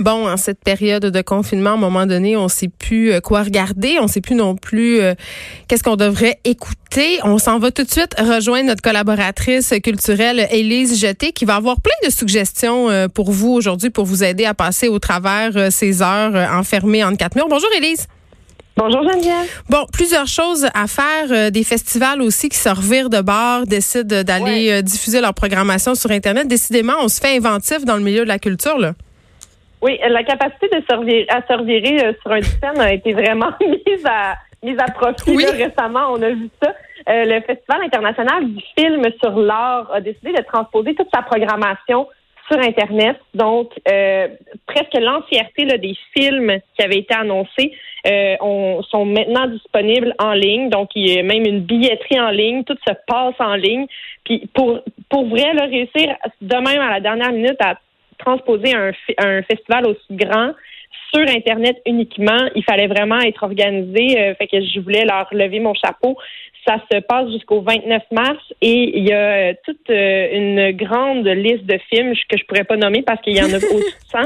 Bon, en cette période de confinement, à un moment donné, on sait plus euh, quoi regarder, on sait plus non plus euh, qu'est-ce qu'on devrait écouter. On s'en va tout de suite rejoindre notre collaboratrice culturelle Élise Jeté qui va avoir plein de suggestions euh, pour vous aujourd'hui pour vous aider à passer au travers ces heures enfermées en quatre murs. Bonjour Élise. Bonjour Geneviève. Bon, plusieurs choses à faire. des festivals aussi qui se revirent de bord, décident d'aller diffuser leur programmation sur Internet. Décidément, on se fait inventif dans le milieu de la culture. Là. Oui, la capacité de à servir euh, sur un système a été vraiment mise à mise à profit récemment. On a vu ça. Euh, le Festival international du film sur l'art a décidé de transposer toute sa programmation sur Internet. Donc, euh, presque l'entièreté des films qui avaient été annoncés euh, sont maintenant disponibles en ligne. Donc, il y a même une billetterie en ligne. Tout se passe en ligne. Puis, pour, pour vrai, là, réussir de même à la dernière minute à transposer un, un festival aussi grand sur Internet uniquement. Il fallait vraiment être organisé. Euh, fait que je voulais leur lever mon chapeau. Ça se passe jusqu'au 29 mars et il y a euh, toute euh, une grande liste de films que je pourrais pas nommer parce qu'il y en a au-dessus de 100.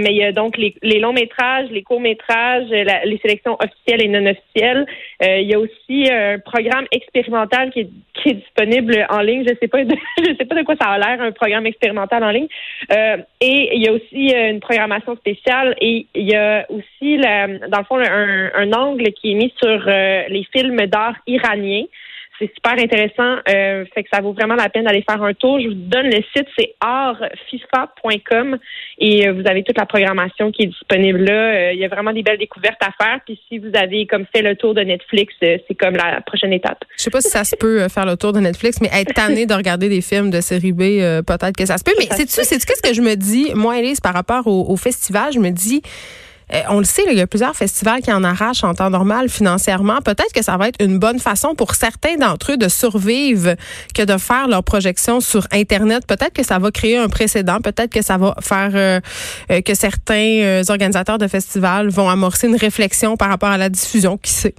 mais il y a donc les, longs métrages, les courts métrages, les sélections officielles et non officielles. il y a aussi un programme expérimental qui est, qui est disponible en ligne. Je sais pas, de, je sais pas de quoi ça a l'air un programme expérimental en ligne. et il y a aussi une programmation spéciale et il y a aussi dans le fond un, un angle qui est mis sur les films d'art iranien c'est super intéressant. Euh, fait que ça vaut vraiment la peine d'aller faire un tour. Je vous donne le site, c'est artfifa.com et euh, vous avez toute la programmation qui est disponible là. Euh, il y a vraiment des belles découvertes à faire. Puis si vous avez comme fait le tour de Netflix, c'est comme la prochaine étape. Je sais pas si ça se peut faire le tour de Netflix, mais être tanné de regarder des films de série B, peut-être que ça se peut. Mais c'est tu, c'est qu'est-ce que je me dis, moi, Elise, par rapport au festival, je me dis on le sait, il y a plusieurs festivals qui en arrachent en temps normal financièrement. Peut-être que ça va être une bonne façon pour certains d'entre eux de survivre que de faire leur projection sur Internet. Peut-être que ça va créer un précédent. Peut-être que ça va faire euh, euh, que certains organisateurs de festivals vont amorcer une réflexion par rapport à la diffusion. Qui sait?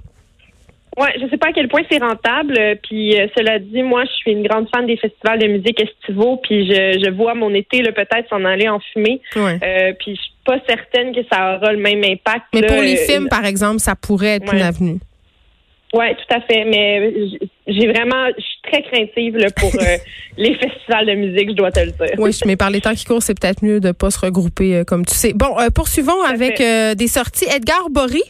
Ouais, je sais pas à quel point c'est rentable. Puis cela dit, moi, je suis une grande fan des festivals de musique estivaux. Puis je, je vois mon été peut-être s'en aller en fumée. puis pas certaine que ça aura le même impact. Mais pour les films, par exemple, ça pourrait être une avenue. Oui, tout à fait. Mais j'ai vraiment, je suis très craintive pour euh, les festivals de musique, je dois te le dire. Oui, mais par les temps qui courent, c'est peut-être mieux de ne pas se regrouper, euh, comme tu sais. Bon, euh, poursuivons avec des sorties. Edgar Bory.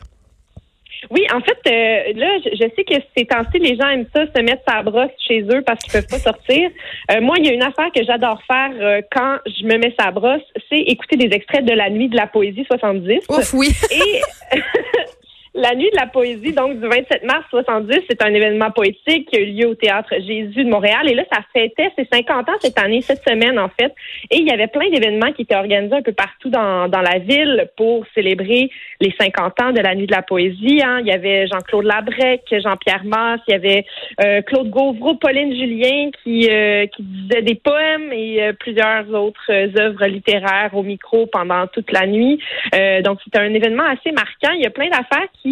Oui, en fait, euh, là, je, sais que ces temps-ci, les gens aiment ça, se mettre sa brosse chez eux parce qu'ils peuvent pas sortir. Euh, moi, il y a une affaire que j'adore faire euh, quand je me mets sa brosse, c'est écouter des extraits de la nuit de la poésie 70. Ouf, oui. Et La nuit de la poésie, donc du 27 mars 70, c'est un événement poétique qui a eu lieu au Théâtre Jésus de Montréal. Et là, ça fêtait ses 50 ans cette année, cette semaine en fait. Et il y avait plein d'événements qui étaient organisés un peu partout dans, dans la ville pour célébrer les 50 ans de la nuit de la poésie. Hein. Il y avait Jean-Claude Labrec, Jean-Pierre Masse, il y avait euh, Claude Gauvreau, Pauline Julien qui, euh, qui disait des poèmes et euh, plusieurs autres œuvres littéraires au micro pendant toute la nuit. donc, c'était un événement assez marquant. Il y a plein d'affaires qui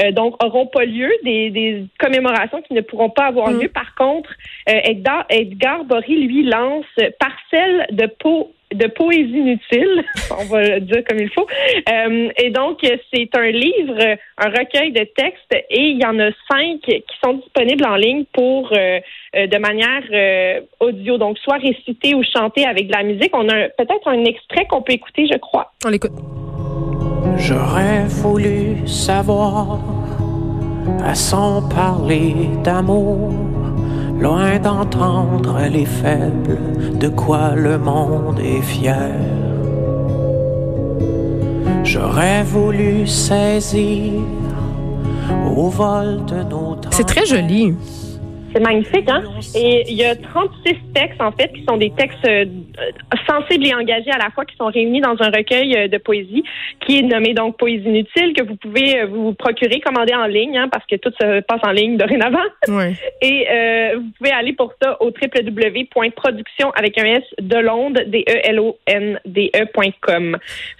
euh, donc auront pas lieu, des, commémorations qui ne pourront pas avoir mm. lieu. Par contre, euh, Edgar, Edgar Bory, lui, lance Parcelle de peau de poésie inutile, on va le dire comme il faut. Euh, et donc, c'est un livre, un recueil de textes, et il y en a cinq qui sont disponibles en ligne pour de manière audio, donc soit réciter ou chanter avec de la musique. On a peut-être un extrait qu'on peut écouter, je crois. On l'écoute. J'aurais voulu savoir, à s'en parler d'amour, loin d'entendre les faibles, de quoi le monde est fier. J'aurais voulu saisir au vol de nos C'est très joli. C'est magnifique, hein? Et il y a 36 textes, en fait, qui sont des textes euh, sensibles et engagés à la fois, qui sont réunis dans un recueil euh, de poésie qui est nommé donc Poésie inutile, que vous pouvez euh, vous procurer, commander en ligne, hein, parce que tout se passe en ligne dorénavant. Ouais. Et vous pouvez aller pour ça au www.production avec un S de Londres, D-E-L-O-N-D-E.com.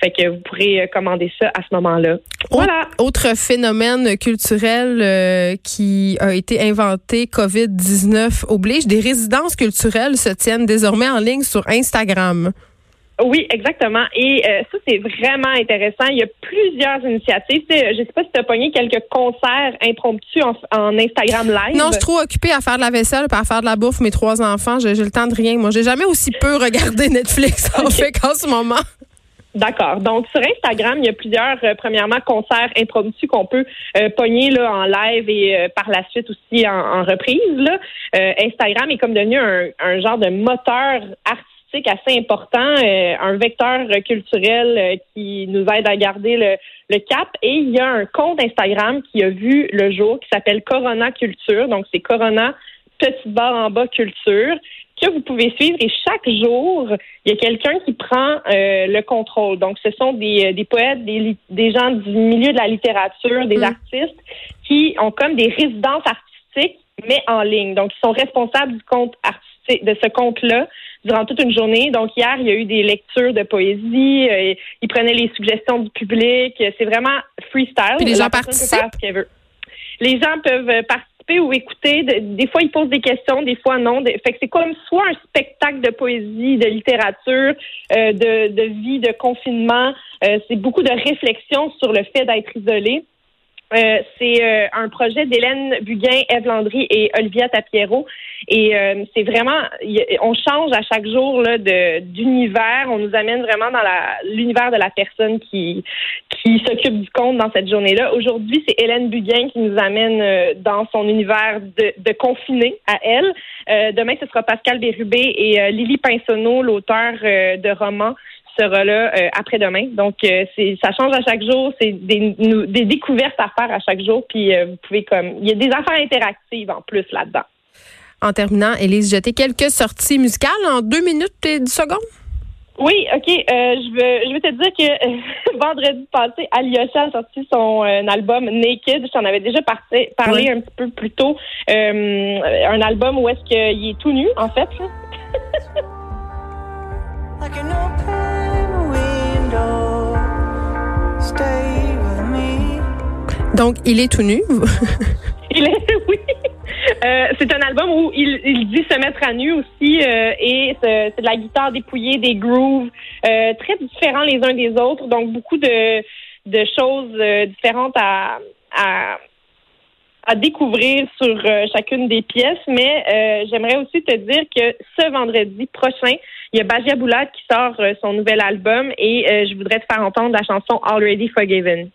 Fait que vous pourrez commander ça à ce moment-là. Voilà. Autre phénomène culturel qui a été inventé, COVID 19 oblige, des résidences culturelles se tiennent désormais en ligne sur Instagram. Oui, exactement. Et euh, ça, c'est vraiment intéressant. Il y a plusieurs initiatives. je ne sais pas si tu as pogné quelques concerts impromptus en, Instagram Live. Non, je suis trop occupée à faire de la vaisselle et à faire de la bouffe. Mes trois enfants, j'ai le temps de rien. Moi, j'ai jamais aussi peu regardé Netflix en fait qu'en ce moment. D'accord. Donc sur Instagram, il y a plusieurs, euh, premièrement, concerts impromptus qu'on peut euh, pogner là en live et euh, par la suite aussi en, reprise. Là. Instagram est comme devenu un, un, genre de moteur artistique assez important, un vecteur culturel qui nous aide à garder le, le cap. Et il y a un compte Instagram qui a vu le jour qui s'appelle Corona Culture. Donc c'est Corona petite barre en bas culture que vous pouvez suivre et chaque jour, il y a quelqu'un qui prend euh, le contrôle. Donc, ce sont des, euh, des poètes, des, des gens du milieu de la littérature, des mm. artistes qui ont comme des résidences artistiques, mais en ligne. Donc, ils sont responsables du compte artistique, de ce compte-là durant toute une journée. Donc, hier, il y a eu des lectures de poésie. Euh, ils prenaient les suggestions du public. C'est vraiment freestyle. Puis les gens participent? Les gens peuvent participer ou écouter. des fois, ils posent des questions, des fois non. fait que c'est comme soit un spectacle de poésie, de littérature, euh, de, de, vie, de confinement. Euh, c'est beaucoup de réflexion sur le fait d'être isolé. Euh, c'est euh, un projet d'Hélène Buguin, Eve Landry et Olivia Tapiero. Et euh, c'est vraiment, on change à chaque jour là, d'univers. On nous amène vraiment dans l'univers de la personne qui, qui s'occupe du compte dans cette journée-là. Aujourd'hui, c'est Hélène Buguin qui nous amène dans son univers de, de confiné à elle. demain, ce sera Pascal Bérubé et Lily Pinsonneau, l'auteur de romans sera là euh, après-demain. Donc, euh, c'est ça change à chaque jour. C'est des, des découvertes à faire à chaque jour. Puis, euh, vous pouvez comme... Il y a des affaires interactives en plus là-dedans. En terminant, Élise, jeter quelques sorties musicales en deux minutes et dix secondes? Oui, OK. je, veux, je veux te dire que vendredi passé, Alyosha a sorti son album Naked. Je t'en avais déjà parlé un petit peu plus tôt. un album où est-ce qu'il est tout nu, en fait. Donc, il est tout nu. il est, oui. Euh, c'est un album où il, dit se mettre à nu aussi euh, et c'est de la guitare dépouillée, des grooves euh, très différents les uns des autres, donc beaucoup de, de choses différentes à, à, à découvrir sur chacune des pièces. Mais j'aimerais aussi te dire que ce vendredi prochain, il y a Bajia Boulat qui sort son nouvel album et je voudrais te faire entendre la chanson Already Forgiven.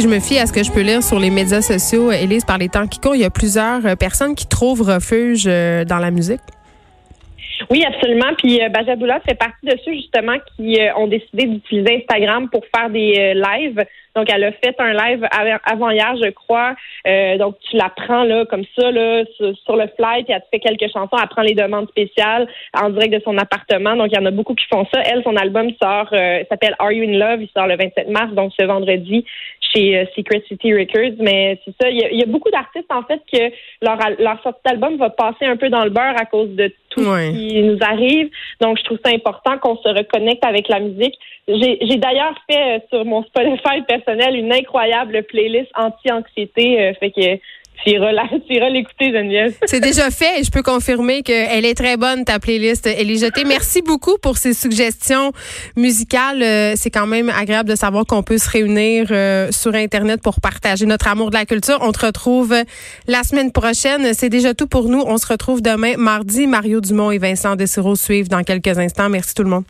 Si je me fie à ce que je peux lire sur les médias sociaux, Élise, par les temps qui courent, il y a plusieurs euh, personnes qui trouvent refuge euh, dans la musique. Oui, absolument. Puis euh, Bajadoula fait partie de ceux justement qui ont décidé d'utiliser Instagram pour faire des lives. Donc, elle a fait un live avant hier, je crois. Euh, donc, tu la prends là, comme ça, là, sur, le flight, et elle te fait quelques chansons, elle prend les demandes spéciales en direct de son appartement. Donc, il y en a beaucoup qui font ça. Elle, son album sort, euh, s'appelle Are You in Love? Il sort le 27 mars, donc ce vendredi chez euh, Secret City Records. Mais c'est ça, il y, a, beaucoup d'artistes, en fait, que leur, leur sortie d'album va passer un peu dans le beurre à cause de tout ce qui nous arrive. Donc, je trouve ça important qu'on se reconnecte avec la musique. J'ai d'ailleurs fait euh, sur mon Spotify une incroyable playlist anti-anxiété. Euh, fait que tu iras, l'écouter, Geneviève. C'est déjà fait et je peux confirmer qu'elle est très bonne, ta playlist. Elle est jetée. Merci beaucoup pour ces suggestions musicales. Euh, c'est quand même agréable de savoir qu'on peut se réunir sur Internet pour partager notre amour de la culture. On te retrouve la semaine prochaine. C'est déjà tout pour nous. On se retrouve demain, mardi. Mario Dumont et Vincent Dessureau suivent dans quelques instants. Merci tout le monde.